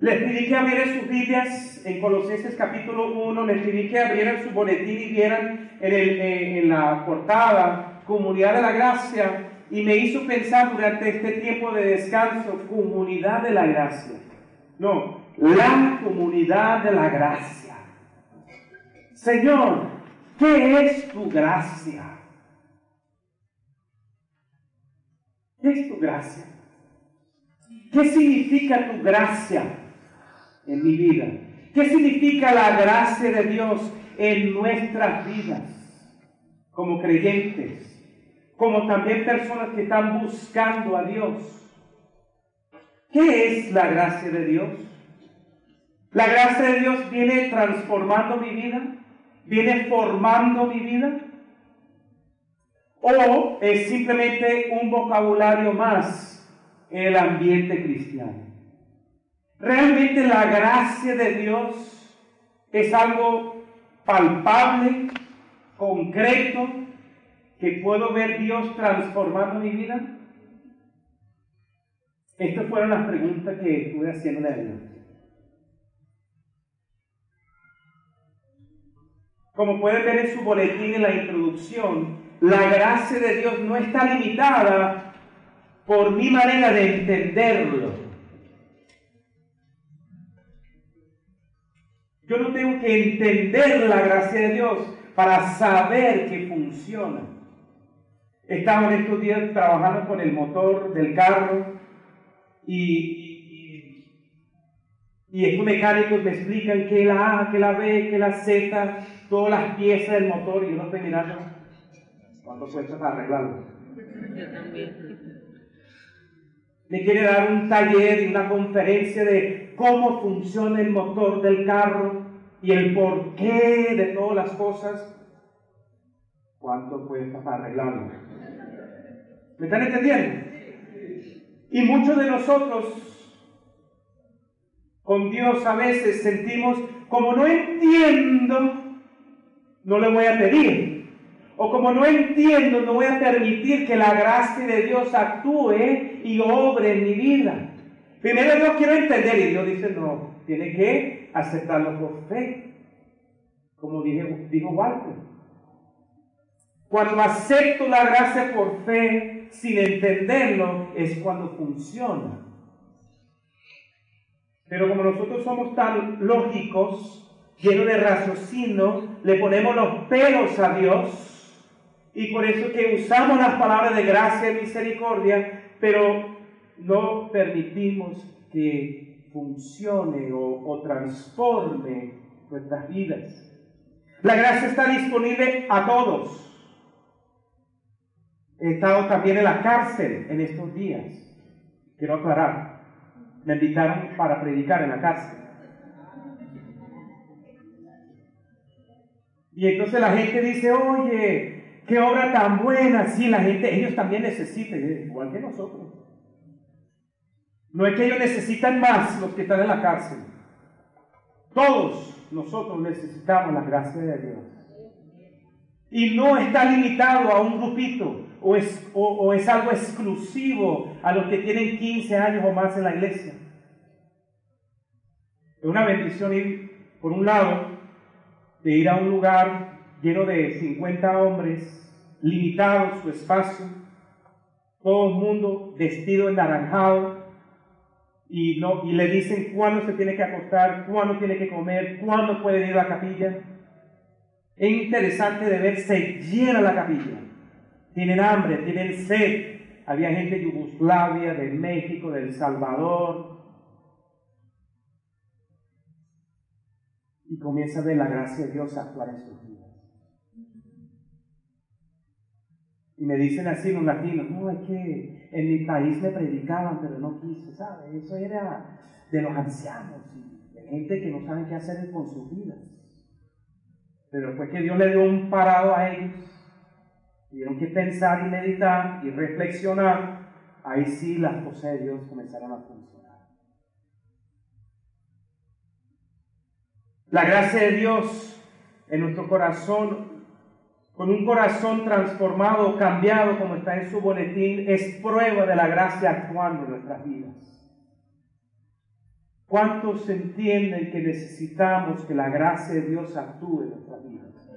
Les pedí que abrieran sus Biblias en Colosenses capítulo 1, les pedí que abrieran su boletín y vieran en, el, en la portada Comunidad de la Gracia y me hizo pensar durante este tiempo de descanso, Comunidad de la Gracia. No, la Comunidad de la Gracia. Señor, ¿qué es tu gracia? ¿Qué es tu gracia? ¿Qué significa tu gracia en mi vida? ¿Qué significa la gracia de Dios en nuestras vidas como creyentes? Como también personas que están buscando a Dios. ¿Qué es la gracia de Dios? La gracia de Dios viene transformando mi vida, viene formando mi vida, o es simplemente un vocabulario más en el ambiente cristiano. Realmente la gracia de Dios es algo palpable, concreto, que puedo ver Dios transformando mi vida. Estas fueron las preguntas que estuve haciendo de Dios. Como pueden ver en su boletín en la introducción, la gracia de Dios no está limitada por mi manera de entenderlo. Yo no tengo que entender la gracia de Dios para saber que funciona. Estaba en estos días trabajando con el motor del carro y, y, estos mecánicos me explican que la A, que la B, que la Z, todas las piezas del motor y yo no estoy mirando cuánto cuesta para arreglarlo. Yo también me quiere dar un taller y una conferencia de cómo funciona el motor del carro y el porqué de todas las cosas. ¿Cuánto cuesta para arreglarlo? ¿Me están entendiendo? Y muchos de nosotros con Dios a veces sentimos, como no entiendo, no le voy a pedir. O como no entiendo, no voy a permitir que la gracia de Dios actúe y obre en mi vida. Primero yo quiero entender y Dios dice, no, tiene que aceptarlo por fe. Como dije, dijo Walter. Cuando acepto la gracia por fe sin entenderlo es cuando funciona. Pero como nosotros somos tan lógicos, llenos de raciocinio, le ponemos los pelos a Dios y por eso que usamos las palabras de gracia y misericordia, pero no permitimos que funcione o, transforme nuestras vidas. La gracia está disponible a todos. He estado también en la cárcel en estos días. Quiero aclarar. Me invitaron para predicar en la cárcel. Y entonces la gente dice, oye, qué obra tan buena, sí, la gente, ellos también necesitan, igual que nosotros. No es que ellos necesitan más los que están en la cárcel. Todos nosotros necesitamos la gracia de Dios. Y no está limitado a un grupito o es, o es algo exclusivo a los que tienen 15 años o más en la iglesia. Es una bendición ir, por un lado, de ir a un lugar lleno de 50 hombres limitado su espacio, todo el mundo vestido en naranjado y, no, y le dicen cuándo se tiene que acostar, cuándo tiene que comer, cuándo puede ir a la capilla. Es interesante de ver, se llena la capilla. Tienen hambre, tienen sed. Había gente de Yugoslavia, de México, de El Salvador. Y comienza a ver la gracia de Dios actuar en. Me dicen así los latinos, no, es que en mi país me predicaban, pero no quise, ¿sabes? Eso era de los ancianos y de gente que no sabe qué hacer con sus vidas. Pero fue que Dios le dio un parado a ellos, tuvieron que pensar y meditar y reflexionar, ahí sí las cosas de Dios comenzaron a funcionar. La gracia de Dios en nuestro corazón con un corazón transformado, cambiado, como está en su boletín, es prueba de la gracia actuando en nuestras vidas. ¿Cuántos entienden que necesitamos que la gracia de Dios actúe en nuestras vidas?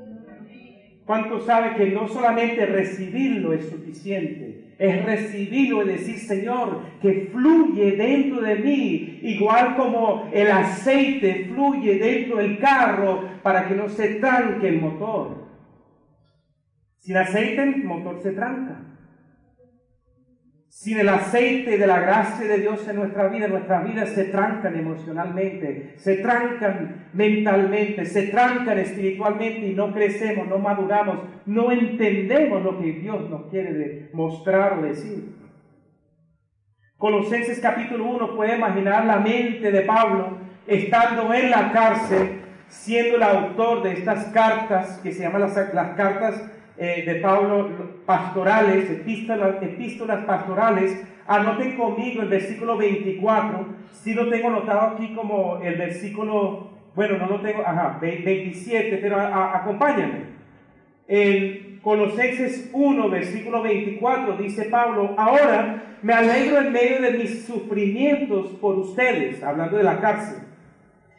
¿Cuántos saben que no solamente recibirlo es suficiente? Es recibirlo y decir, Señor, que fluye dentro de mí, igual como el aceite fluye dentro del carro para que no se tranque el motor. Sin aceite el motor se tranca. Sin el aceite de la gracia de Dios en nuestra vida, nuestras vidas se trancan emocionalmente, se trancan mentalmente, se trancan espiritualmente y no crecemos, no maduramos, no entendemos lo que Dios nos quiere mostrar o decir. Colosenses capítulo 1 puede imaginar la mente de Pablo estando en la cárcel, siendo el autor de estas cartas que se llaman las, las cartas eh, de Pablo, pastorales, epístolas, epístolas pastorales, anoten conmigo el versículo 24, si lo tengo anotado aquí como el versículo, bueno, no lo tengo, ajá, 27, pero acompáñame. En Colosenses 1, versículo 24, dice Pablo, ahora me alegro en medio de mis sufrimientos por ustedes, hablando de la cárcel,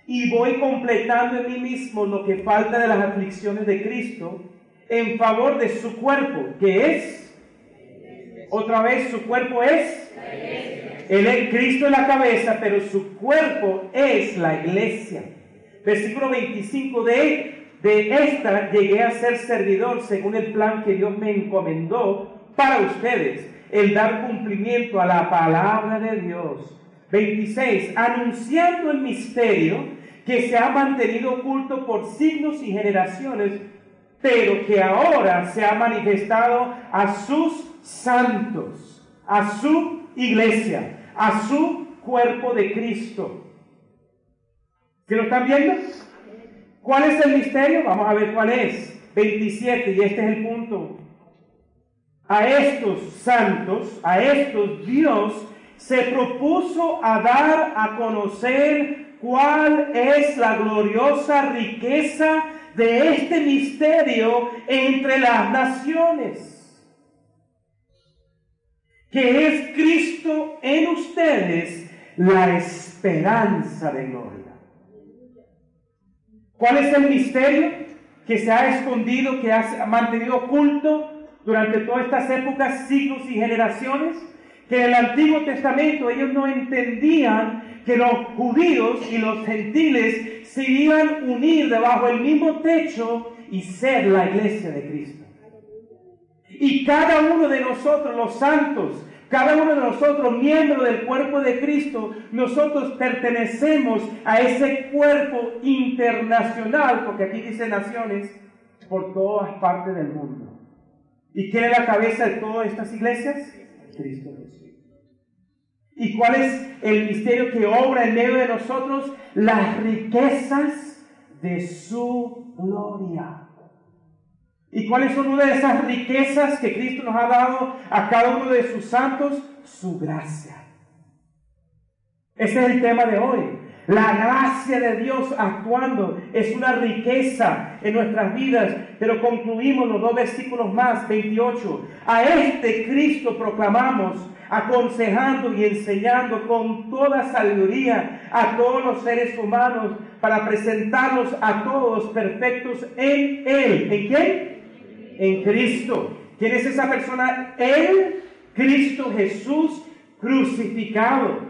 y voy completando en mí mismo lo que falta de las aflicciones de Cristo en favor de su cuerpo, que es, otra vez, su cuerpo es, el Cristo es la cabeza, pero su cuerpo es la iglesia. Versículo 25 de, de esta llegué a ser servidor según el plan que Dios me encomendó para ustedes, el dar cumplimiento a la palabra de Dios. 26. Anunciando el misterio que se ha mantenido oculto por siglos y generaciones, pero que ahora se ha manifestado a sus santos, a su iglesia, a su cuerpo de Cristo. ¿Se lo están viendo? ¿Cuál es el misterio? Vamos a ver cuál es. 27, y este es el punto. A estos santos, a estos Dios, se propuso a dar a conocer cuál es la gloriosa riqueza de este misterio entre las naciones, que es Cristo en ustedes, la esperanza de gloria. ¿Cuál es el misterio que se ha escondido, que ha mantenido oculto durante todas estas épocas, siglos y generaciones? Que en el Antiguo Testamento ellos no entendían que los judíos y los gentiles se iban a unir debajo del mismo techo y ser la iglesia de Cristo. Y cada uno de nosotros, los santos, cada uno de nosotros, miembros del cuerpo de Cristo, nosotros pertenecemos a ese cuerpo internacional, porque aquí dice naciones, por todas partes del mundo. ¿Y quién es la cabeza de todas estas iglesias? Cristo Jesús. ¿Y cuál es el misterio que obra en medio de nosotros? Las riquezas de su gloria. ¿Y cuáles son una de esas riquezas que Cristo nos ha dado a cada uno de sus santos? Su gracia. Ese es el tema de hoy. La gracia de Dios actuando es una riqueza en nuestras vidas, pero concluimos los dos versículos más, 28. A este Cristo proclamamos aconsejando y enseñando con toda sabiduría a todos los seres humanos para presentarlos a todos perfectos en Él. ¿En quién? En Cristo. ¿Quién es esa persona? Él, Cristo Jesús crucificado.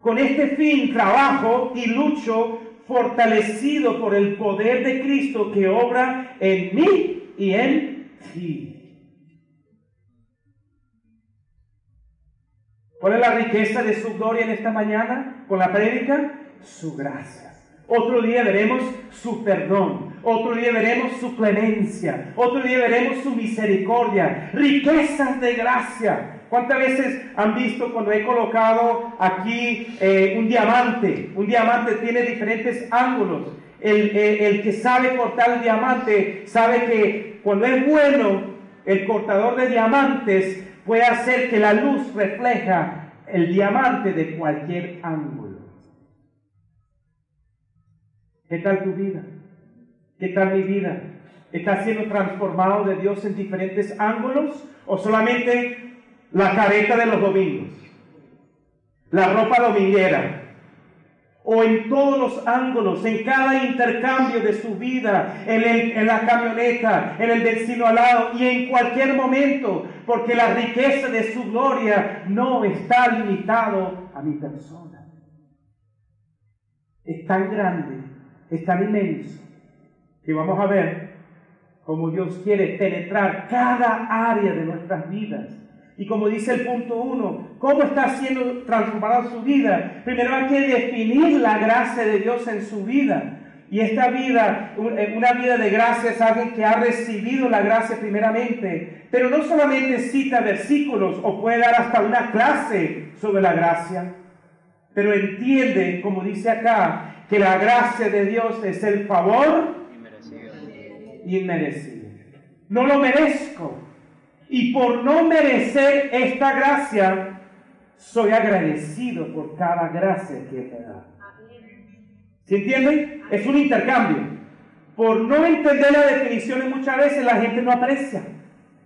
Con este fin trabajo y lucho fortalecido por el poder de Cristo que obra en mí y en ti. ¿Cuál es la riqueza de su gloria en esta mañana con la prédica? Su gracia. Otro día veremos su perdón. Otro día veremos su clemencia. Otro día veremos su misericordia. Riquezas de gracia. ¿Cuántas veces han visto cuando he colocado aquí eh, un diamante? Un diamante tiene diferentes ángulos. El, eh, el, que sabe cortar el diamante sabe que cuando es bueno, el cortador de diamantes puede hacer que la luz refleja el diamante de cualquier ángulo. ¿Qué tal tu vida? ¿Qué tal mi vida? ¿Está siendo transformado de Dios en diferentes ángulos o solamente la careta de los domingos? La ropa dominguera. O en todos los ángulos, en cada intercambio de su vida, en, en la camioneta, en el vecino al lado y en cualquier momento, porque la riqueza de su gloria no está limitado a mi persona. Es tan grande es tan inmenso que vamos a ver cómo Dios quiere penetrar cada área de nuestras vidas. Y como dice el punto uno, ¿cómo está siendo transformada su vida? Primero hay que definir la gracia de Dios en su vida. Y esta vida, eh, una vida de gracia es alguien que ha recibido la gracia primeramente, pero no solamente cita versículos o puede dar hasta una clase sobre la gracia, pero entiende, como dice acá, que la gracia de Dios es el favor inmerecido. No lo merezco. Y por no merecer esta gracia, soy agradecido por cada gracia que me da. ¿Se entienden? Es un intercambio. Por no entender las definiciones muchas veces la gente no aprecia.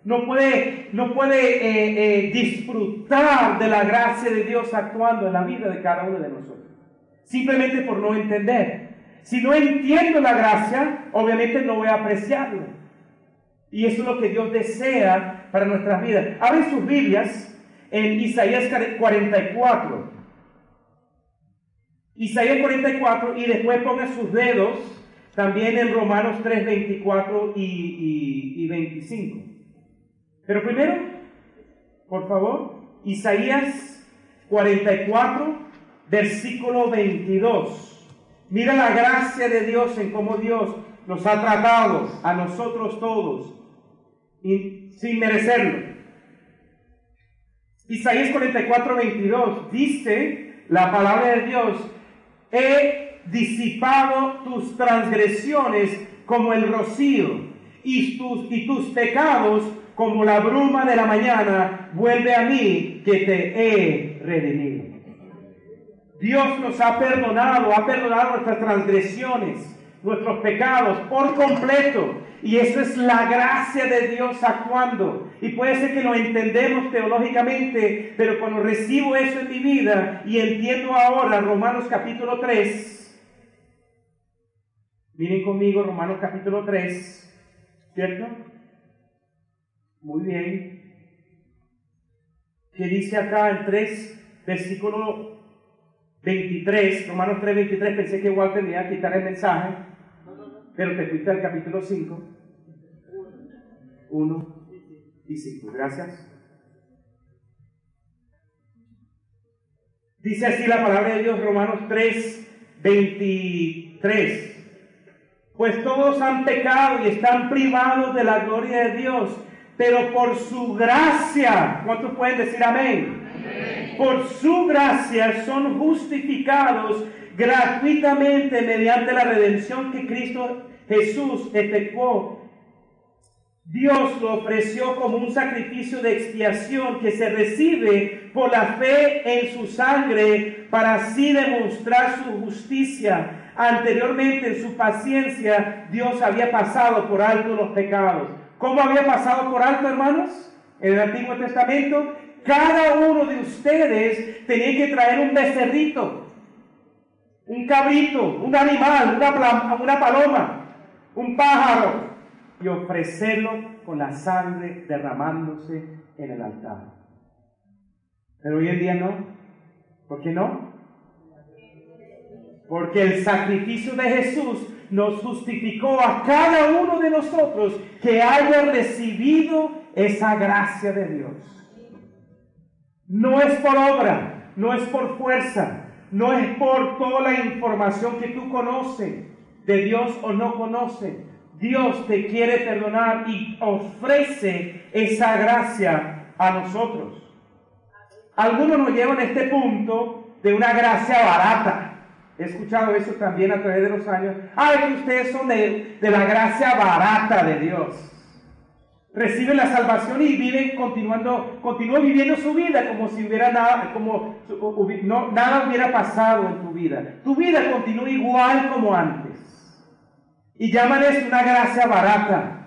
No puede, no puede eh, eh, disfrutar de la gracia de Dios actuando en la vida de cada uno de nosotros simplemente por no entender. Si no entiendo la gracia, obviamente no voy a apreciarla. Y eso es lo que Dios desea para nuestras vidas. Abren sus Biblias en Isaías 44. Isaías 44 y después pongan sus dedos también en Romanos 3, 24 y, y 25. Pero primero, por favor, Isaías 44, versículo 22. Mira la gracia de Dios en cómo Dios nos ha tratado a nosotros todos sin merecerlo. Isaías 44, 22 dice la palabra de Dios, he disipado tus transgresiones como el rocío y tus, y tus pecados como la bruma de la mañana, vuelve a mí que te he redimido. Dios nos ha perdonado, ha perdonado nuestras transgresiones, nuestros pecados por completo. Y eso es la gracia de Dios actuando. Y puede ser que lo entendemos teológicamente, pero cuando recibo eso en mi vida y entiendo ahora Romanos capítulo 3, miren conmigo Romanos capítulo 3, ¿cierto? Muy bien. ¿Qué dice acá en 3, versículo 23, Romanos 3, 23, pensé que igual tenía que quitar el mensaje, pero te fuiste al capítulo 5, 1 y 5. Gracias. Dice así la palabra de Dios, Romanos 3, 23. Pues todos han pecado y están privados de la gloria de Dios, pero por su gracia, ¿cuántos pueden decir amén? Por su gracia son justificados gratuitamente mediante la redención que Cristo Jesús efectuó. Dios lo ofreció como un sacrificio de expiación que se recibe por la fe en su sangre para así demostrar su justicia. Anteriormente en su paciencia Dios había pasado por alto los pecados. ¿Cómo había pasado por alto, hermanos? En el Antiguo Testamento cada uno de ustedes tenía que traer un becerrito, un cabrito, un animal, una, una paloma, un pájaro, y ofrecerlo con la sangre derramándose en el altar. Pero hoy en día no. ¿Por qué no? Porque el sacrificio de Jesús nos justificó a cada uno de nosotros que haya recibido esa gracia de Dios. No es por obra, no es por fuerza, no es por toda la información que tú conoces de Dios o no conoces. Dios te quiere perdonar y ofrece esa gracia a nosotros. Algunos nos llevan a este punto de una gracia barata. He escuchado eso también a través de los años. Ay, que ustedes son de la gracia barata de Dios reciben la salvación y viven continuando, continúan viviendo su vida como si hubiera nada, como nada hubiera pasado en tu vida. Tu vida continúa igual como antes. Y llaman eso una gracia barata.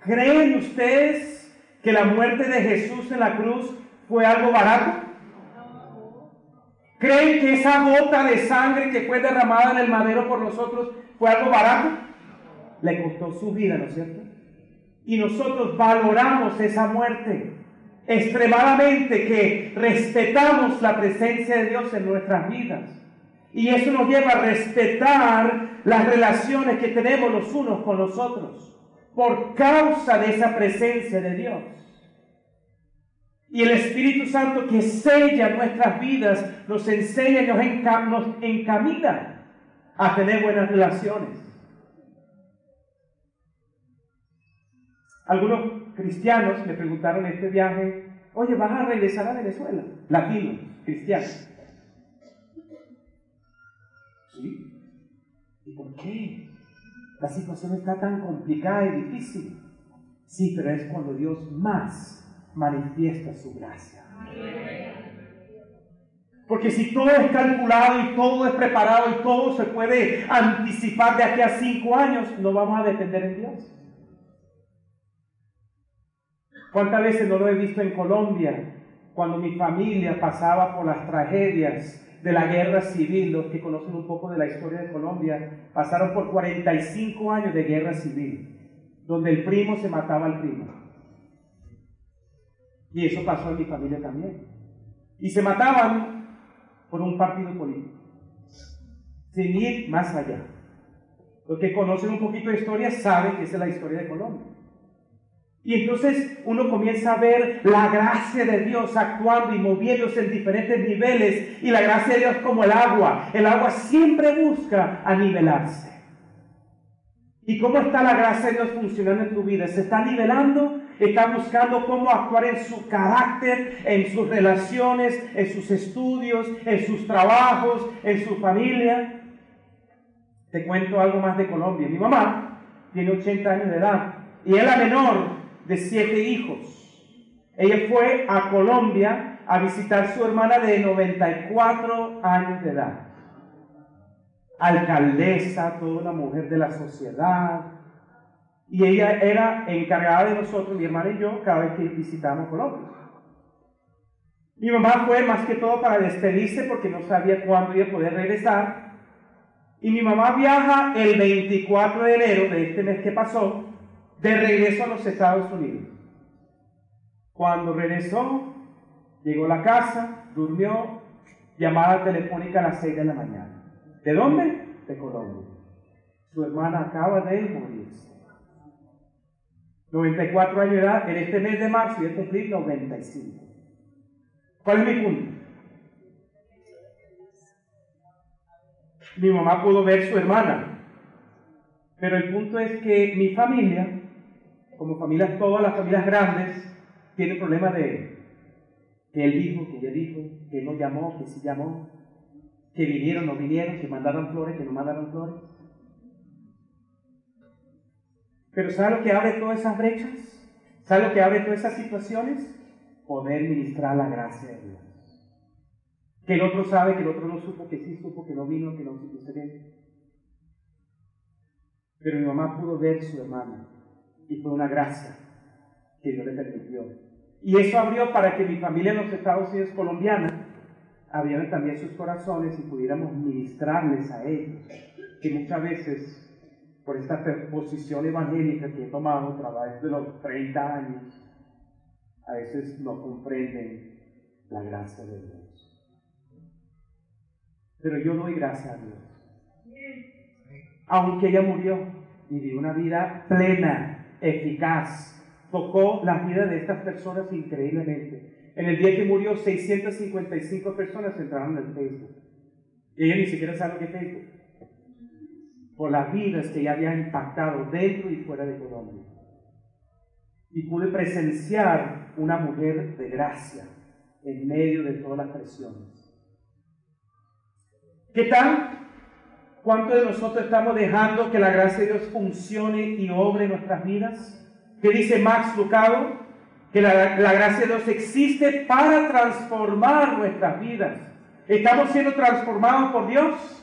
¿Creen ustedes que la muerte de Jesús en la cruz fue algo barato? ¿Creen que esa gota de sangre que fue derramada en el madero por nosotros fue algo barato? Le costó su vida, ¿no es cierto? Y nosotros valoramos esa muerte extremadamente, que respetamos la presencia de Dios en nuestras vidas. Y eso nos lleva a respetar las relaciones que tenemos los unos con los otros por causa de esa presencia de Dios. Y el Espíritu Santo que sella nuestras vidas nos enseña y nos, encamina a tener buenas relaciones. Algunos cristianos le preguntaron en este viaje, oye, ¿vas a regresar a Venezuela? Latinos, cristianos. ¿Sí? ¿Y por qué? La situación está tan complicada y difícil. Sí, pero es cuando Dios más manifiesta su gracia. Porque si todo es calculado y todo es preparado y todo se puede anticipar de aquí a cinco años, no vamos a depender en Dios. ¿Cuántas veces no lo he visto en Colombia? Cuando mi familia pasaba por las tragedias de la guerra civil, los que conocen un poco de la historia de Colombia, pasaron por 45 años de guerra civil, donde el primo se mataba al primo. Y eso pasó en mi familia también. Y se mataban por un partido político, sin ir más allá. Los que conocen un poquito de historia saben que esa es la historia de Colombia. Y entonces uno comienza a ver la gracia de Dios actuando y moviéndose en diferentes niveles. Y la gracia de Dios como el agua. El agua siempre busca a nivelarse. ¿Y cómo está la gracia de Dios funcionando en tu vida? ¿Se está nivelando? ¿Está buscando cómo actuar en su carácter, en sus relaciones, en sus estudios, en sus trabajos, en su familia? Te cuento algo más de Colombia. Mi mamá tiene 80 años de edad y es la menor de siete hijos. Ella fue a Colombia a visitar su hermana de 94 años de edad. Alcaldesa, toda una mujer de la sociedad. Y ella era encargada de nosotros, mi hermana y yo, cada vez que visitamos Colombia. Mi mamá fue más que todo para despedirse porque no sabía cuándo iba a poder regresar. Y mi mamá viaja el 24 de enero de este mes que pasó de regreso a los Estados Unidos. Cuando regresó, llegó a la casa, durmió, llamada telefónica a las 6 de la mañana. ¿De dónde? De Colombia. Su hermana acaba de morirse. 94 años de edad, en este mes de marzo y a cumplir 95. ¿Cuál es mi punto? Mi mamá pudo ver su hermana, pero el punto es que mi familia como familias, todas las familias grandes, tienen problemas de que él dijo, que ella dijo, que no llamó, que sí llamó, que vinieron, no vinieron, que mandaron flores, que no mandaron flores. Pero ¿sabe lo que abre todas esas brechas? ¿Sabe lo que abre todas esas situaciones? Poder ministrar la gracia de Dios. Que el otro sabe, que el otro no supo, que sí supo, que no vino, que no supo Pero mi mamá pudo ver su hermana y fue una gracia que Dios le permitió. Y eso abrió para que mi familia en los Estados Unidos colombiana abrieran también sus corazones y pudiéramos ministrarles a ellos, que muchas veces por esta posición evangélica que he tomado a través de los 30 años, a veces no comprenden la gracia de Dios. Pero yo doy gracias a Dios. Aunque ella murió y vivió una vida plena, eficaz. Tocó la vida de estas personas increíblemente. En el día que murió, 655 personas entraron en Facebook. Ella ni siquiera sabe lo que es Facebook. Por las vidas que ya había impactado dentro y fuera de Colombia. Y pude presenciar una mujer de gracia en medio de todas las presiones. ¿Qué tal? ¿Cuántos de nosotros estamos dejando que la gracia de Dios funcione y obre nuestras vidas? ¿Qué dice Max Lucado? Que la, gracia de Dios existe para transformar nuestras vidas. ¿Estamos siendo transformados por Dios?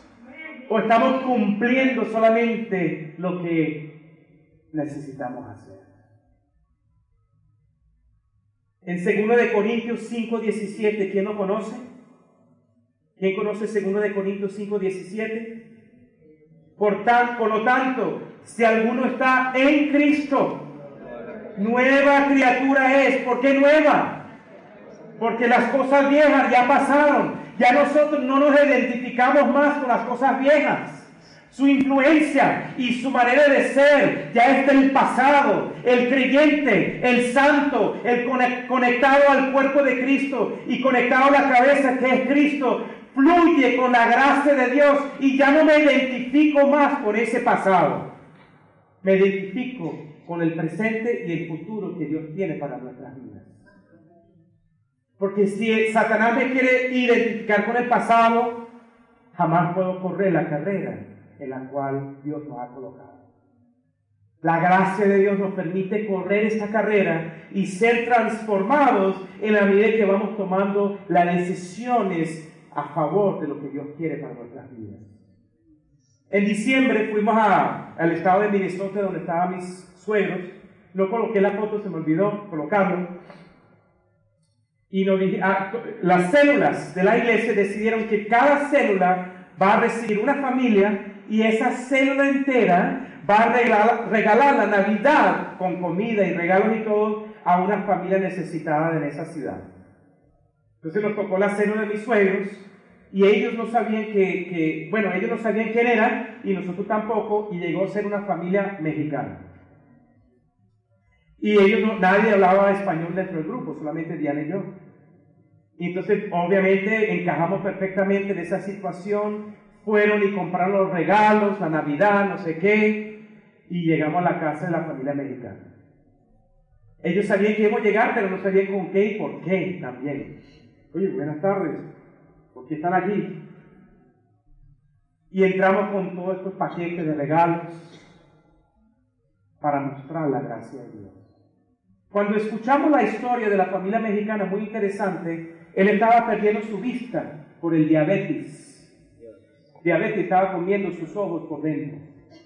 ¿O estamos cumpliendo solamente lo que necesitamos hacer? En 2 de Corintios 5, 17, ¿quién lo conoce? ¿Quién conoce 2 de Corintios 5, 17? Por, tan, por lo tanto, si alguno está en Cristo, nueva criatura es. ¿Por qué nueva? Porque las cosas viejas ya pasaron. Ya nosotros no nos identificamos más con las cosas viejas. Su influencia y su manera de ser ya es del pasado. El creyente, el santo, el conectado al cuerpo de Cristo y conectado a la cabeza que es Cristo, fluye con la gracia de Dios y ya no me identifico más con ese pasado. Me identifico con el presente y el futuro que Dios tiene para nuestras vidas. Porque si Satanás me quiere identificar con el pasado, jamás puedo correr la carrera en la cual Dios nos ha colocado. La gracia de Dios nos permite correr esta carrera y ser transformados en la medida que vamos tomando las decisiones a favor de lo que Dios quiere para nuestras vidas. En diciembre fuimos al estado de Minnesota donde estaban mis suegros. No coloqué la foto, se me olvidó colocarlo. Y nos ah, las células de la iglesia decidieron que cada célula va a recibir una familia y esa célula entera va a regalar, regalar la Navidad con comida y regalos y todo a una familia necesitada en esa ciudad. Entonces nos tocó la cena de mis suegros y ellos no sabían que, bueno, ellos no sabían quién eran y nosotros tampoco y llegó a ser una familia mexicana. Y ellos no, nadie hablaba español dentro del grupo, solamente Diana y yo. Y entonces, obviamente, encajamos perfectamente en esa situación. Fueron y compraron los regalos, la Navidad, no sé qué, y llegamos a la casa de la familia mexicana. Ellos sabían que íbamos a llegar, pero no sabían con qué y por qué también. Oye, buenas tardes, ¿por qué están aquí? Y entramos con todos estos paquetes de regalos para mostrar la gracia de Dios. Cuando escuchamos la historia de la familia mexicana, muy interesante, él estaba perdiendo su vista por el diabetes. Diabetes estaba comiendo sus ojos por dentro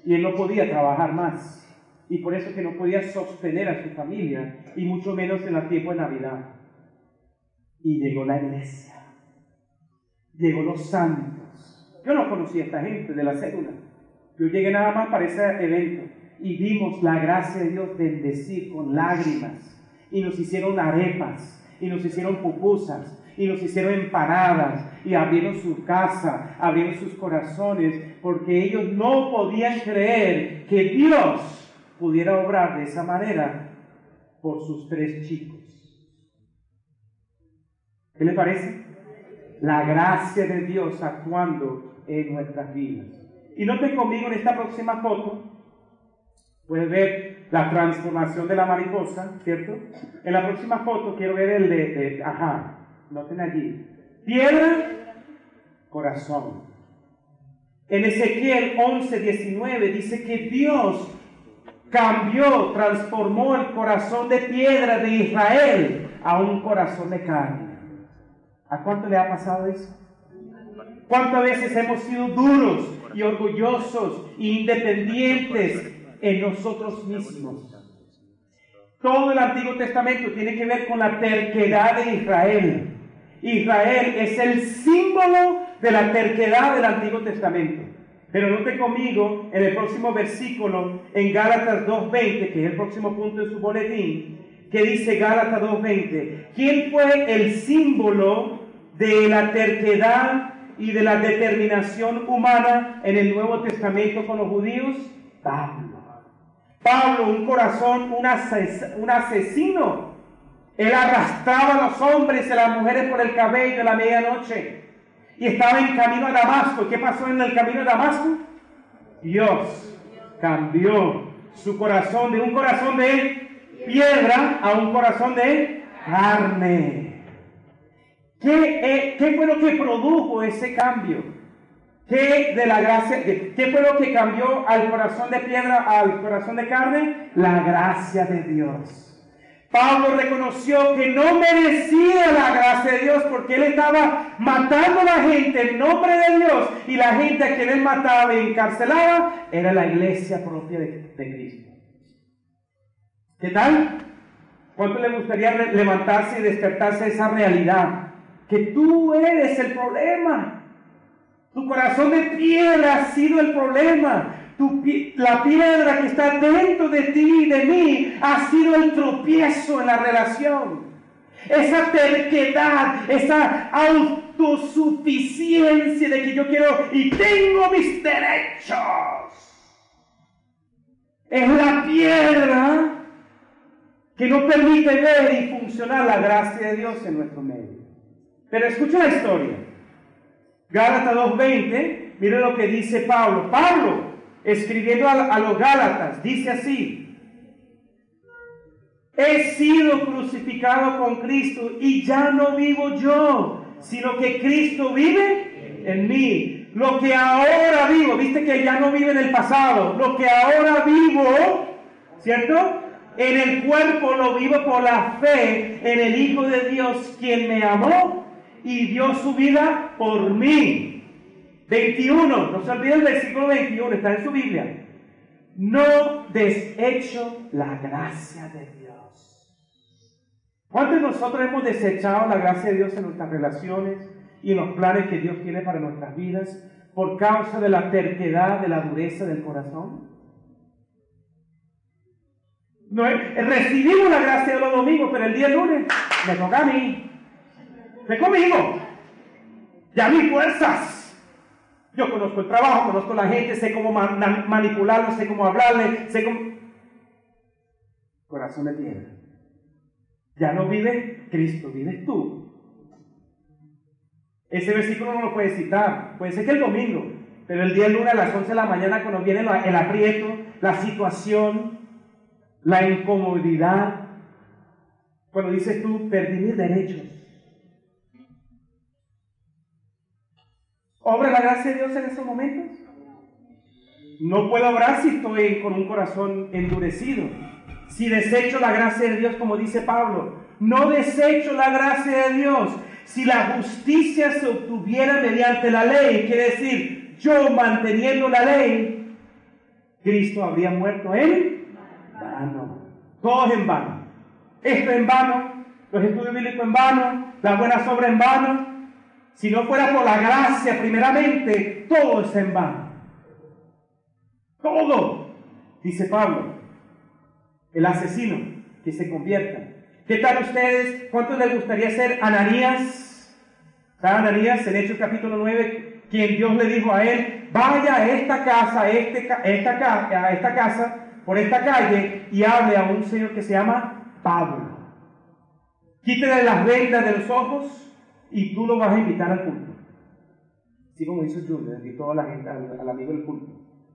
y él no podía trabajar más. Y por eso que no podía sostener a su familia y mucho menos en el tiempo de Navidad. Y llegó la iglesia. Llegó los santos. Yo no conocía a esta gente de la célula. Yo llegué nada más para ese evento y vimos la gracia de Dios bendecir con lágrimas. Y nos hicieron arepas, y nos hicieron pupusas, y nos hicieron empanadas, y abrieron su casa, abrieron sus corazones, porque ellos no podían creer que Dios pudiera obrar de esa manera por sus tres chicos. ¿Qué le parece? La gracia de Dios actuando en nuestras vidas. Y noten conmigo en esta próxima foto, puedes ver la transformación de la mariposa, ¿cierto? En la próxima foto quiero ver el de, ajá, noten allí. Piedra, corazón. En Ezequiel 11, 19 dice que Dios cambió, transformó el corazón de piedra de Israel a un corazón de carne. ¿A cuánto le ha pasado eso? ¿Cuántas veces hemos sido duros y orgullosos e independientes en nosotros mismos? Todo el Antiguo Testamento tiene que ver con la terquedad de Israel. Israel es el símbolo de la terquedad del Antiguo Testamento. Pero note conmigo en el próximo versículo, en Gálatas 2.20, que es el próximo punto de su boletín, que dice Gálatas 2.20, ¿quién fue el símbolo de la terquedad y de la determinación humana en el Nuevo Testamento con los judíos? Pablo. Pablo, un corazón, un, asesino. Él arrastraba a los hombres y a las mujeres por el cabello de la medianoche. y estaba en camino a Damasco. ¿Y qué pasó en el camino a Damasco? Dios cambió su corazón de un corazón de piedra a un corazón de carne. ¿Qué, eh, ¿Qué, fue lo que produjo ese cambio? ¿Qué de la gracia, qué fue lo que cambió al corazón de piedra al corazón de carne? La gracia de Dios. Pablo reconoció que no merecía la gracia de Dios porque él estaba matando a la gente en nombre de Dios y la gente a quien él mataba y encarcelaba era la iglesia propia de, Cristo. ¿Qué tal? ¿Cuánto le gustaría levantarse y despertarse esa realidad? Que tú eres el problema. Tu corazón de piedra ha sido el problema la piedra que está dentro de ti y de mí ha sido el tropiezo en la relación. Esa terquedad, esa autosuficiencia de que yo quiero y tengo mis derechos. Es la piedra que no permite ver y funcionar la gracia de Dios en nuestro medio. Pero escucha la historia. Gálatas 2.20, mire lo que dice Pablo. Pablo, escribiendo a, los Gálatas, dice así, he sido crucificado con Cristo y ya no vivo yo, sino que Cristo vive en mí. Lo que ahora vivo, viste que ya no vive en el pasado, lo que ahora vivo, ¿cierto? En el cuerpo lo vivo por la fe en el Hijo de Dios, quien me amó y dio su vida por mí. 21, no se olvide el versículo 21, está en su Biblia. No desecho la gracia de Dios. ¿Cuántos de nosotros hemos desechado la gracia de Dios en nuestras relaciones y en los planes que Dios tiene para nuestras vidas por causa de la terquedad, de la dureza del corazón? No, recibimos la gracia de los domingos, pero el día lunes me toca a mí. Ve conmigo. Ya mis fuerzas. Yo conozco el trabajo, conozco la gente, sé cómo manipularlo, sé cómo hablarle, sé cómo... Corazón de piedra. Ya no vive Cristo, vives tú. Ese versículo no lo puedes citar. Puede ser que el domingo, pero el día lunes a las 11 de la mañana cuando viene el aprieto, la situación, la incomodidad, cuando dices tú, perdí mis derechos. ¿Obra la gracia de Dios en esos momentos? No puedo obrar si estoy con un corazón endurecido. Si desecho la gracia de Dios, como dice Pablo, no desecho la gracia de Dios. Si la justicia se obtuviera mediante la ley, quiere decir, yo manteniendo la ley, Cristo habría muerto en vano. Todo en vano. Esto en vano, los estudios bíblicos en vano, las buenas obras en vano, si no fuera por la gracia, primeramente, todo es en vano. Todo, dice Pablo, el asesino que se convierta. ¿Qué tal ustedes? ¿Cuántos les gustaría ser Ananías? ¿Sabe Ananías en Hechos capítulo 9? Quien Dios le dijo a él, vaya a esta casa, a, este, esta, a esta casa, por esta calle, y hable a un señor que se llama Pablo. Quítele las vendas de los ojos y tú lo vas a invitar al culto. Así como hizo Junior, invitó a la gente, al, amigo del culto.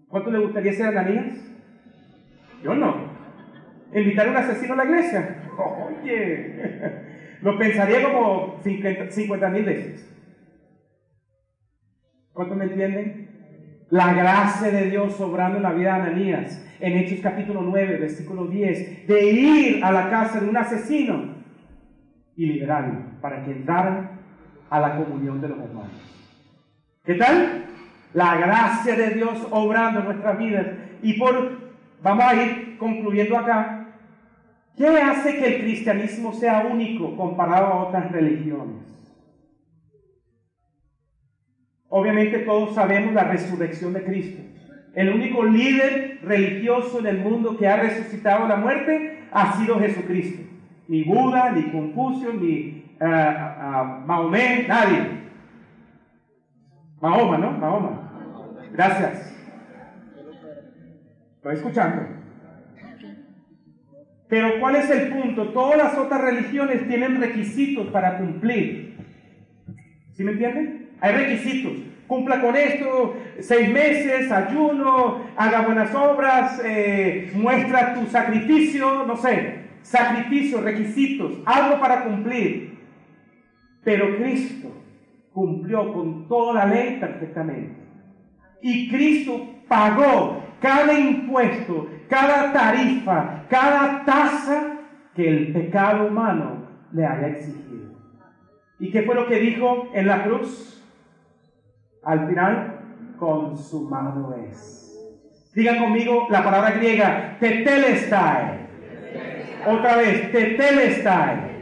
¿Cuánto le gustaría ser Ananías? Yo no. ¿Invitar a un asesino a la iglesia? Oye, lo pensaría como 50 mil veces. ¿Cuánto me entienden? La gracia de Dios sobrando en la vida de Ananías, en Hechos capítulo 9, versículo 10, de ir a la casa de un asesino y liberarlo para que entraran a la comunión de los hermanos. ¿Qué tal? La gracia de Dios obrando en nuestras vidas. Y por, vamos a ir concluyendo acá. ¿Qué hace que el cristianismo sea único comparado a otras religiones? Obviamente todos sabemos la resurrección de Cristo. El único líder religioso en el mundo que ha resucitado la muerte ha sido Jesucristo. Ni Buda, ni Confucio, ni a, Mahomet, nadie. Mahoma, ¿no? Mahoma. Gracias. Estoy escuchando. Pero ¿cuál es el punto? Todas las otras religiones tienen requisitos para cumplir. ¿Sí me entienden? Hay requisitos. Cumpla con esto, seis meses, ayuno, haga buenas obras, muestra tu sacrificio, no sé, sacrificios, requisitos, algo para cumplir. Pero Cristo cumplió con toda la ley perfectamente. Y Cristo pagó cada impuesto, cada tarifa, cada tasa que el pecado humano le haya exigido. ¿Y qué fue lo que dijo en la cruz? Al final, consumado es. Diga conmigo la palabra griega, tetelestai. Otra vez, tetelestai.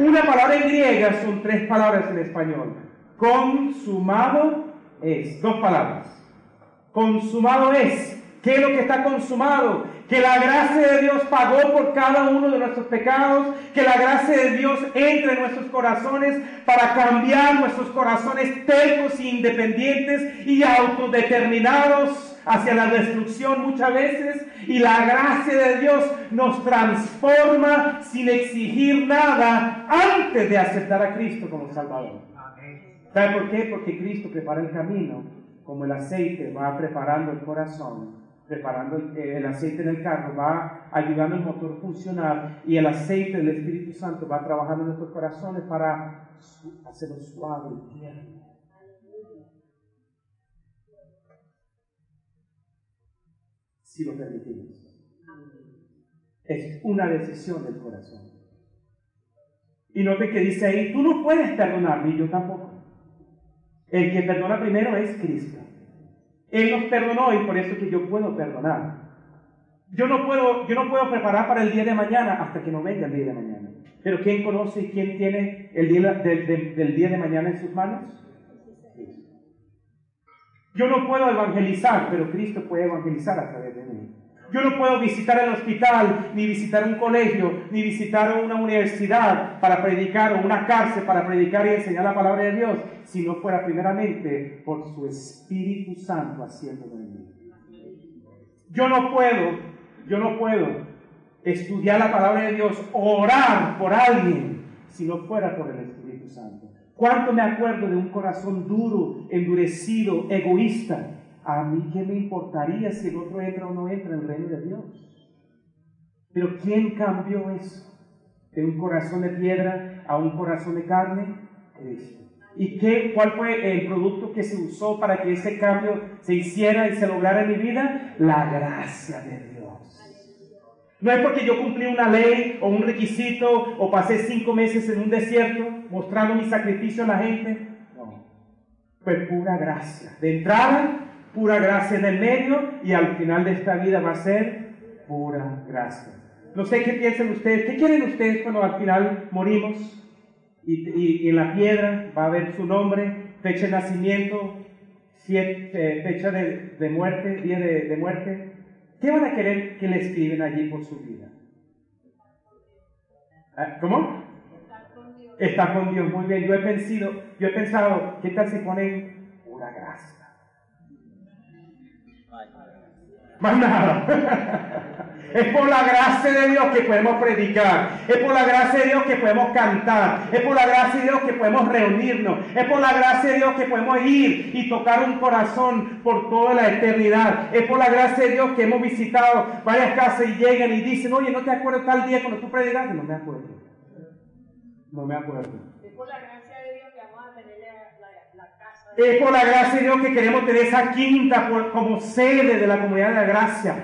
Una palabra en griega son tres palabras en español. Consumado es. Dos palabras. Consumado es. ¿Qué es lo que está consumado? Que la gracia de Dios pagó por cada uno de nuestros pecados, que la gracia de Dios entre en nuestros corazones para cambiar nuestros corazones tercos e independientes y autodeterminados hacia la destrucción muchas veces. Y la gracia de Dios nos transforma sin exigir nada antes de aceptar a Cristo como Salvador. ¿Sabe por qué? Porque Cristo prepara el camino, como el aceite va preparando el corazón preparando el, aceite en el carro, va ayudando al motor a funcionar y el aceite del Espíritu Santo va trabajando en nuestros corazones para hacerlo suave y tierno. Si lo permitimos. Es una decisión del corazón. Y note que dice ahí, tú no puedes perdonarme y yo tampoco. El que perdona primero es Cristo. Él nos perdonó y por eso es que yo puedo perdonar. Yo no puedo, yo no puedo preparar para el día de mañana hasta que no venga el día de mañana. Pero ¿quién conoce y quién tiene el día del día de mañana en sus manos? Yo no puedo evangelizar, pero Cristo puede evangelizar a través de mí. Yo no puedo visitar el hospital, ni visitar un colegio, ni visitar una universidad para predicar o una cárcel para predicar y enseñar la palabra de Dios, si no fuera primeramente por su Espíritu Santo haciéndolo en mí. Yo no puedo, yo no puedo estudiar la palabra de Dios, orar por alguien, si no fuera por el Espíritu Santo. ¿Cuánto me acuerdo de un corazón duro, endurecido, egoísta? a mí qué me importaría si el otro entra o no entra en el reino de Dios. Pero ¿quién cambió eso? De un corazón de piedra a un corazón de carne, Cristo. ¿Y qué, cuál fue el producto que se usó para que ese cambio se hiciera y se lograra en mi vida? La gracia de Dios. No es porque yo cumplí una ley o un requisito o pasé cinco meses en un desierto mostrando mi sacrificio a la gente. No. Fue pura gracia. De entrada pura gracia en el medio y al final de esta vida va a ser pura gracia. No sé qué piensan ustedes, qué quieren ustedes cuando al final morimos y, en la piedra va a haber su nombre, fecha de nacimiento, eh, fecha de, muerte, día de, muerte. ¿Qué van a querer que le escriben allí por su vida? Ah, ¿Cómo? Está con Dios, muy bien. Yo he pensado, yo he pensado, ¿qué tal se ponen pura gracia? Más nada. Es por la gracia de Dios que podemos predicar. Es por la gracia de Dios que podemos cantar. Es por la gracia de Dios que podemos reunirnos. Es por la gracia de Dios que podemos ir y tocar un corazón por toda la eternidad. Es por la gracia de Dios que hemos visitado varias casas y llegan y dicen, oye, ¿no te acuerdas tal día cuando tú predicaste? No me acuerdo. No me acuerdo. Es por la gracia de Dios que vamos a tener la, casa. Es por la gracia de Dios que queremos tener esa quinta como sede de la comunidad de la gracia.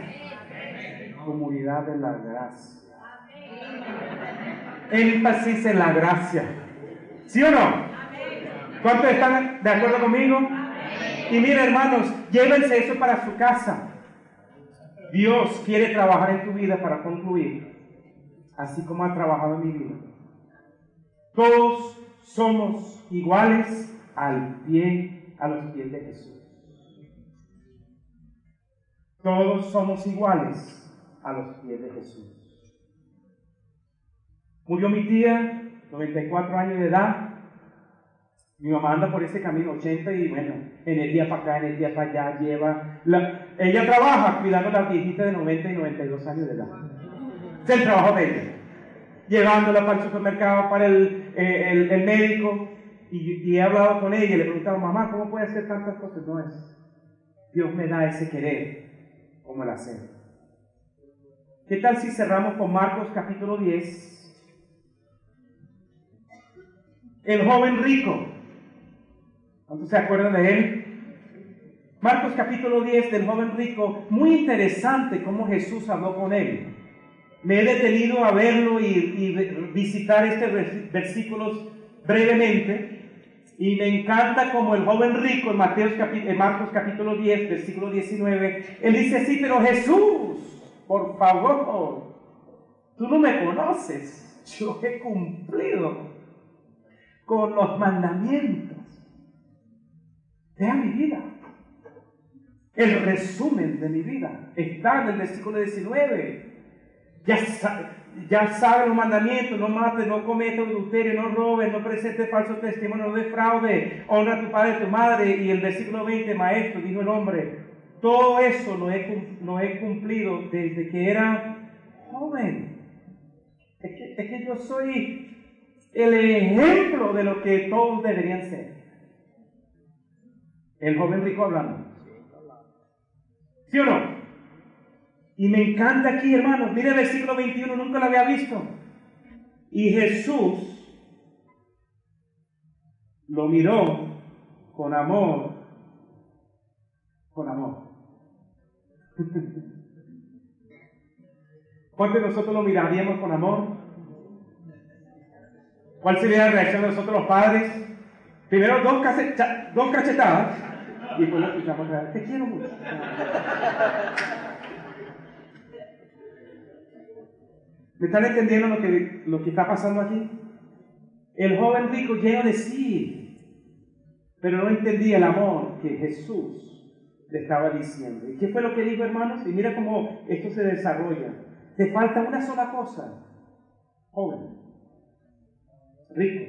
Comunidad de la gracia. Énfasis en la gracia. ¿Sí o no? ¿Cuántos están de acuerdo conmigo? Y mira, hermanos, llévense eso para su casa. Dios quiere trabajar en tu vida para concluir, así como ha trabajado en mi vida. Todos somos iguales al pie, a los pies de Jesús. Todos somos iguales a los pies de Jesús. Murió mi tía, 94 años de edad. Mi mamá anda por ese camino, 80, y bueno, en el día para acá, en el día para allá, lleva. ella trabaja cuidando a las viejitas de 90 y 92 años de edad. Es el trabajo de ella. Llevándola para el supermercado, para el, eh, el, el médico. Y, y he hablado con ella y le preguntaba, mamá, ¿cómo puede hacer tantas cosas? No es. Dios me da ese querer como el hacer. ¿Qué tal si cerramos con Marcos capítulo 10? El joven rico. ¿Cuántos se acuerdan de él? Marcos capítulo 10 del joven rico, muy interesante cómo Jesús habló con él. Me he detenido a verlo y, visitar estos versículos brevemente. Y me encanta como el joven rico en, Mateos, en Marcos capítulo 10, versículo 19, él dice así, pero Jesús, por favor, tú no me conoces, yo he cumplido con los mandamientos. Vea mi vida. El resumen de mi vida está en el versículo 19. Ya, ya sabe los mandamientos, no mates, no cometas adulterio, no robes, no presentes falso testimonio, no defraude, honra a tu padre y tu madre. Y el versículo 20, maestro, dijo el hombre, todo eso lo he, cumplido desde que era joven. Es que, es que yo soy el ejemplo de lo que todos deberían ser. El joven rico hablando. ¿Sí o no? Y me encanta aquí, hermanos. Mire el versículo 21, nunca lo había visto. Y Jesús lo miró con amor, con amor. ¿Cuántos de nosotros lo miraríamos con amor? ¿Cuál sería la reacción de nosotros los padres? Primero dos, dos cachetadas y después lo escuchamos Te quiero mucho. ¿Me están entendiendo lo que, lo que está pasando aquí? El joven rico lleno de sí, pero no entendía el amor que Jesús le estaba diciendo. ¿Y qué fue lo que dijo, hermanos? Y mira cómo esto se desarrolla. Te falta una sola cosa, joven rico.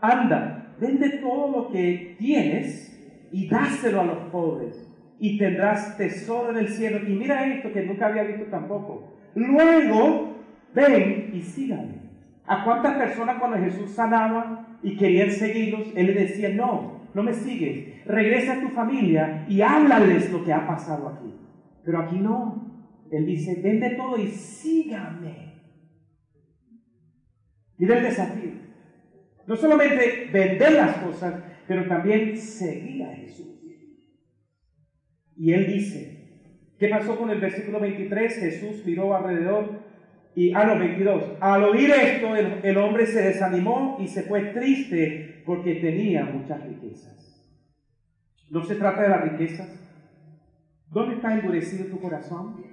Anda, vende todo lo que tienes y dáselo a los pobres y tendrás tesoro en el cielo. Y mira esto que nunca había visto tampoco. Luego, ven y síganme. ¿A cuántas personas cuando Jesús sanaba y querían seguirlos, Él le decía, no, no me sigues, regresa a tu familia y háblales lo que ha pasado aquí. Pero aquí no. Él dice, vende todo y sígame. Mira el desafío. No solamente vender las cosas, pero también seguir a Jesús. Y él dice, ¿qué pasó con el versículo 23? Jesús miró alrededor y, ah, no, 22. Al oír esto, el, el hombre se desanimó y se fue triste porque tenía muchas riquezas. No se trata de las riquezas. ¿Dónde está endurecido tu corazón?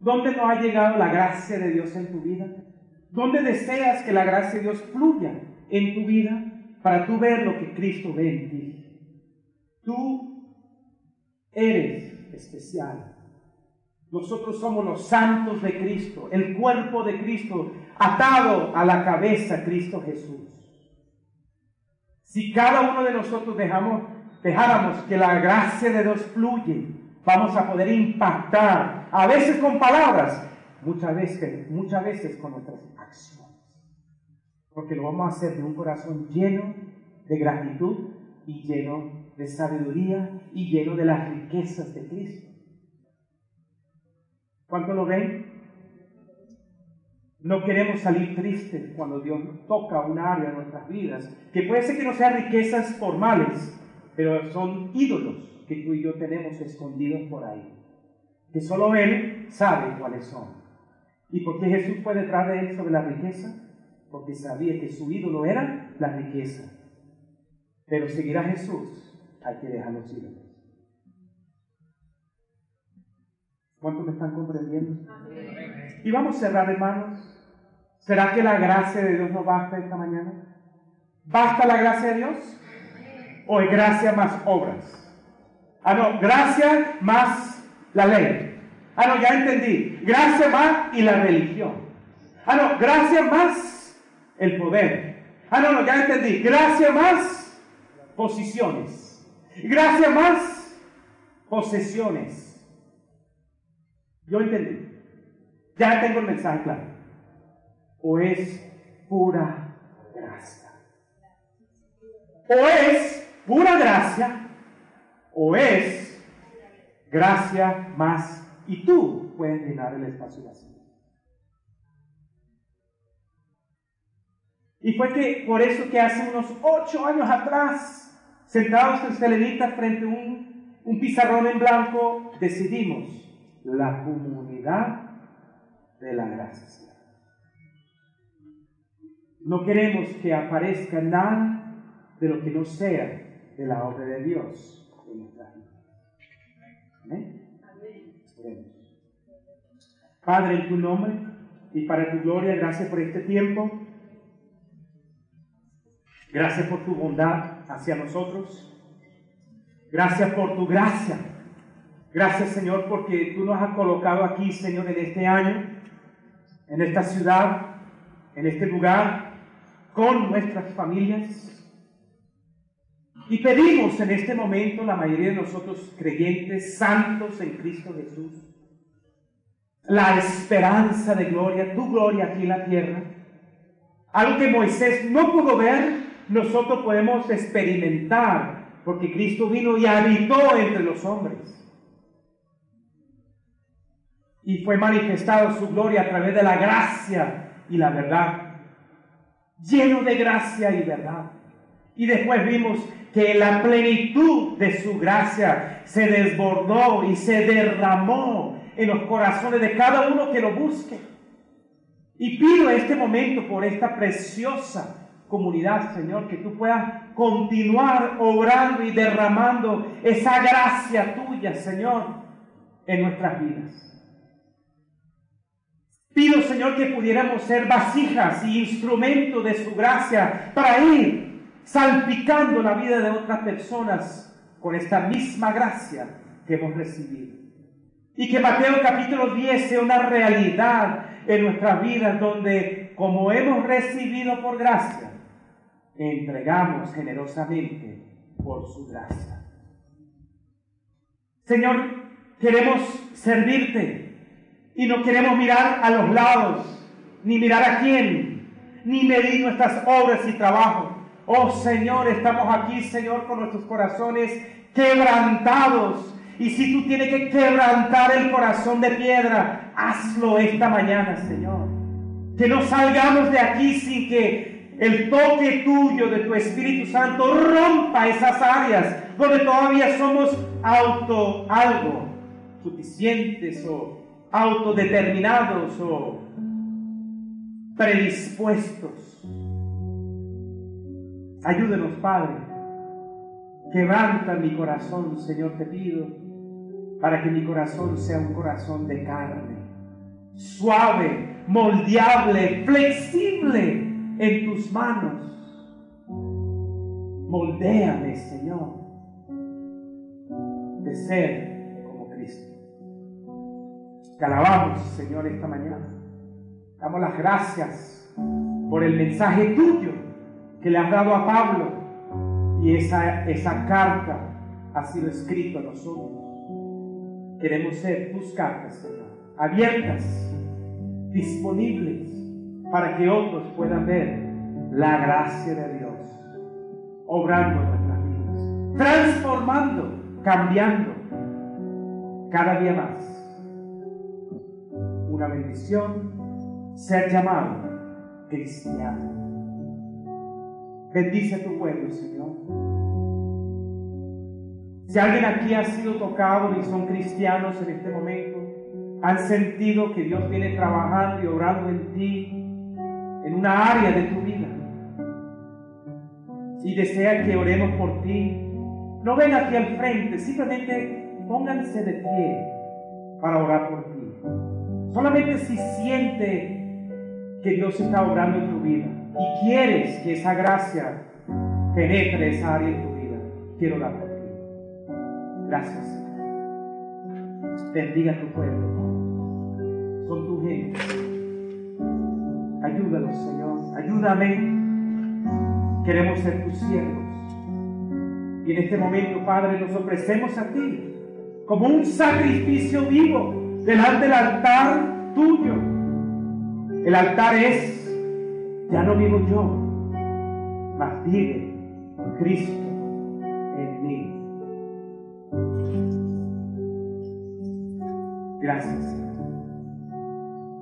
¿Dónde no ha llegado la gracia de Dios en tu vida? ¿Dónde deseas que la gracia de Dios fluya? en tu vida para tú ver lo que Cristo ve en ti. Tú eres especial. Nosotros somos los santos de Cristo, el cuerpo de Cristo atado a la cabeza Cristo Jesús. Si cada uno de nosotros dejamos, dejáramos que la gracia de Dios fluye, vamos a poder impactar, a veces con palabras, muchas veces, muchas veces con nuestras acciones porque lo vamos a hacer de un corazón lleno de gratitud y lleno de sabiduría y lleno de las riquezas de Cristo. ¿Cuánto lo ven? No queremos salir tristes cuando Dios toca un área de nuestras vidas, que puede ser que no sean riquezas formales, pero son ídolos que tú y yo tenemos escondidos por ahí, que solo Él sabe cuáles son. ¿Y por qué Jesús fue detrás de Él sobre la riqueza? porque sabía que su ídolo era la riqueza. Pero seguir a Jesús hay que dejar los. ¿Cuántos me están comprendiendo? Y vamos a cerrar, hermanos. ¿Será que la gracia de Dios no basta esta mañana? ¿Basta la gracia de Dios? ¿O es gracia más obras? Ah, no, gracia más la ley. Ah, no, ya entendí. Gracia más y la religión. Ah, no, gracia más el poder. Ah, no, no, ya entendí. Gracia más posiciones. Gracia más posesiones. Yo entendí. Ya tengo el mensaje claro. O es pura gracia. O es pura gracia o es gracia más y tú puedes llenar el espacio vacío. Y fue que por eso que hace unos ocho años atrás, sentados en Selenita frente a un, un pizarrón en blanco, decidimos la comunidad de la gracia. No queremos que aparezca nada de lo que no sea de la obra de Dios en nuestra vida. Amén. Padre, en tu nombre y para tu gloria, gracias por este tiempo. Gracias por tu bondad hacia nosotros. Gracias por tu gracia. Gracias, Señor, porque tú nos has colocado aquí, Señor, en este año, en esta ciudad, en este lugar, con nuestras familias. Y pedimos en este momento, la mayoría de nosotros creyentes, santos en Cristo Jesús, la esperanza de gloria, tu gloria aquí en la tierra, algo que Moisés no pudo ver, nosotros podemos experimentar, porque Cristo vino y habitó entre los hombres. Y fue manifestado su gloria a través de la gracia y la verdad. Lleno de gracia y verdad. Y después vimos que la plenitud de su gracia se desbordó y se derramó en los corazones de cada uno que lo busque. Y pido este momento por esta preciosa comunidad, Señor, que tú puedas continuar obrando y derramando esa gracia tuya, Señor, en nuestras vidas. Pido, Señor, que pudiéramos ser vasijas y instrumentos de su gracia para ir salpicando la vida de otras personas con esta misma gracia que hemos recibido. Y que Mateo capítulo 10 sea una realidad en nuestras vidas donde, como hemos recibido por gracia, entregamos generosamente por su gracia. Señor, queremos servirte y no queremos mirar a los lados, ni mirar a quién, ni medir nuestras obras y trabajo. Oh Señor, estamos aquí, Señor, con nuestros corazones quebrantados. Y si tú tienes que quebrantar el corazón de piedra, hazlo esta mañana, Señor. Que no salgamos de aquí sin que el toque tuyo de tu Espíritu Santo rompa esas áreas donde todavía somos auto algo suficientes o autodeterminados o predispuestos. Ayúdenos, Padre. Quebranta mi corazón, Señor, te pido, para que mi corazón sea un corazón de carne, suave, moldeable, flexible en tus manos. Moldéame, Señor, de ser. Te alabamos, Señor, esta mañana. Damos las gracias por el mensaje tuyo que le has dado a Pablo y esa, esa carta ha sido escrita a nosotros. Queremos ser tus cartas, Señor, abiertas, disponibles para que otros puedan ver la gracia de Dios obrando en nuestras vidas, transformando, cambiando cada día más. Una bendición ser llamado cristiano. Bendice a tu pueblo, Señor. Si alguien aquí ha sido tocado y son cristianos en este momento, han sentido que Dios viene trabajando y obrando en ti, en una área de tu vida y desea que oremos por ti, no ven aquí al frente, simplemente pónganse de pie para orar por ti. Solamente si siente que Dios está obrando en tu vida y quieres que esa gracia penetre esa área en tu vida, quiero orar por ti. Gracias. Bendiga tu pueblo. Son tu gente. Ayúdalos, Señor. Ayúdame. Queremos ser tus siervos. Y en este momento, Padre, nos ofrecemos a ti como un sacrificio vivo delante del altar tuyo. El altar es, ya no vivo yo, mas vive Cristo en mí. Gracias, Señor,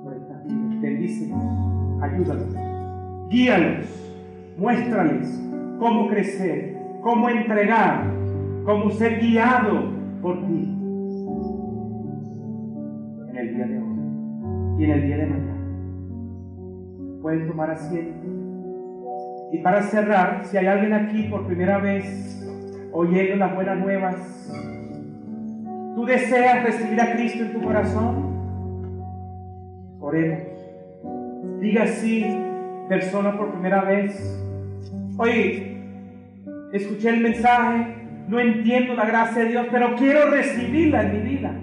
por esta vida. Bendícenos, ayúdanos, guíalos, muéstrales cómo crecer, cómo entregar, cómo ser guiado por ti y en el día de mañana. Pueden tomar asiento. Y para cerrar, si hay alguien aquí por primera vez oyendo las buenas nuevas, tú deseas recibir a Cristo en tu corazón, oremos. Diga así, persona por primera vez, oye, escuché el mensaje, no entiendo la gracia de Dios, pero quiero recibirla en mi vida.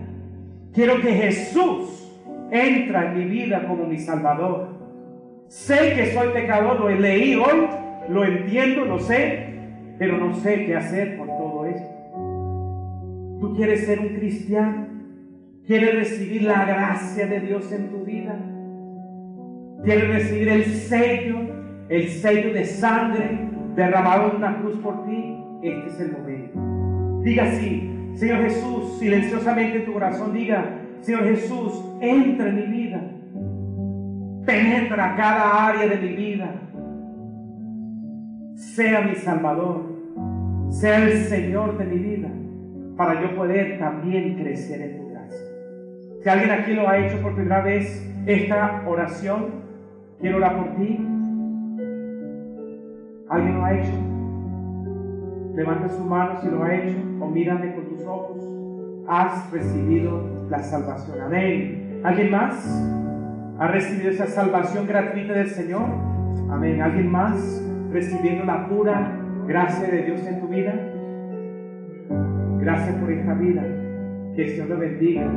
Quiero que Jesús entra en mi vida como mi Salvador. Sé que soy pecador, lo leí hoy, lo entiendo, lo sé, pero no sé qué hacer con todo esto. Tú quieres ser un cristiano, quieres recibir la gracia de Dios en tu vida, quieres recibir el sello, el sello de sangre derramado en una cruz por ti. Este es el momento. Diga así, Señor Jesús, silenciosamente en tu corazón, diga, Señor Jesús, entra en mi vida, penetra cada área de mi vida, sea mi Salvador, sea el Señor de mi vida, para yo poder también crecer en tu gracia. Si alguien aquí lo ha hecho por primera vez, esta oración, quiero orar por ti. ¿Alguien lo ha hecho? Levanta su mano si lo ha hecho o mírame con tus ojos. Has recibido la salvación. Amén. ¿Alguien más? ¿Ha recibido esa salvación gratuita del Señor? Amén. ¿Alguien más recibiendo la pura gracia de Dios en tu vida? Gracias por esta vida. Que el Señor lo bendiga.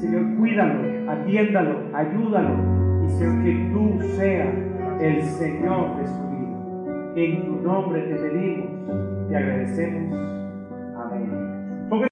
Señor, cuídalo, atiéndalo, ayúdalo. Y Señor, que tú seas el Señor de su vida. En tu nombre te pedimos y agradecemos.